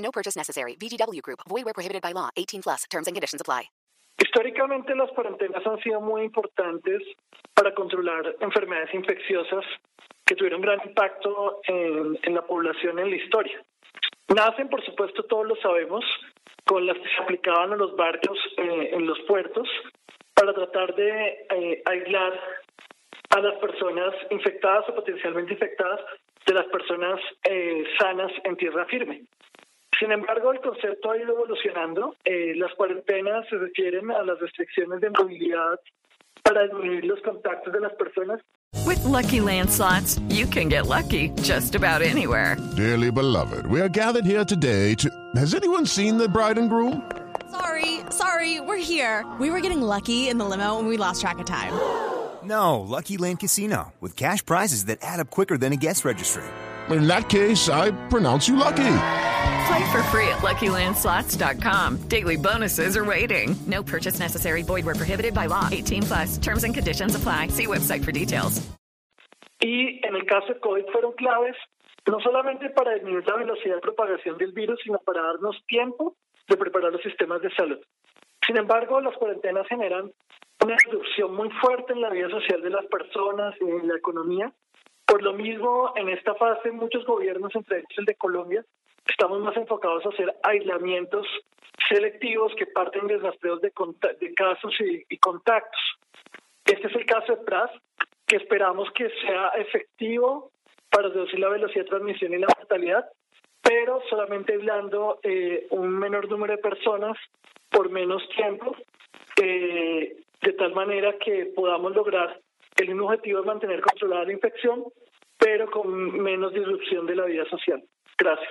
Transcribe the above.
No purchase necessary. VGW Group. Void where prohibited by law. 18 plus. Terms and conditions apply. Históricamente las cuarentenas han sido muy importantes para controlar enfermedades infecciosas que tuvieron gran impacto en, en la población en la historia. Nacen, por supuesto, todos lo sabemos, con las que se aplicaban a los barcos eh, en los puertos para tratar de eh, aislar a las personas infectadas o potencialmente infectadas de las personas eh, sanas en tierra firme. Sin embargo, el concepto ha ido evolucionando. Eh, las cuarentenas se refieren a las restricciones de movilidad para disminuir los contactos de las personas. With Lucky Land slots, you can get lucky just about anywhere. Dearly beloved, we are gathered here today to. Has anyone seen the bride and groom? Sorry, sorry, we're here. We were getting lucky in the limo and we lost track of time. No, Lucky Land Casino, with cash prizes that add up quicker than a guest registry. In that case, I pronounce you lucky. Play for free at LuckyLandSlots.com. Daily bonuses are waiting. No purchase necessary. Void where prohibited by law. 18 plus. Terms and conditions apply. See website for details. Y en el caso de COVID fueron claves no solamente para disminuir la velocidad de propagación del virus, sino para darnos tiempo de preparar los sistemas de salud. Sin embargo, las cuarentenas generan una reducción muy fuerte en la vida social de las personas y en la economía. Por lo mismo, en esta fase, muchos gobiernos, entre ellos el de Colombia, estamos más enfocados a hacer aislamientos selectivos que parten de rastreos de, de casos y, contactos. Este es el caso de PRAS, que esperamos que sea efectivo para reducir la velocidad de transmisión y la mortalidad, pero solamente aislando eh, un menor número de personas por menos tiempo, eh, de tal manera que podamos lograr el mismo objetivo de mantener controlada la infección, pero con menos disrupción de la vida social. Gracias.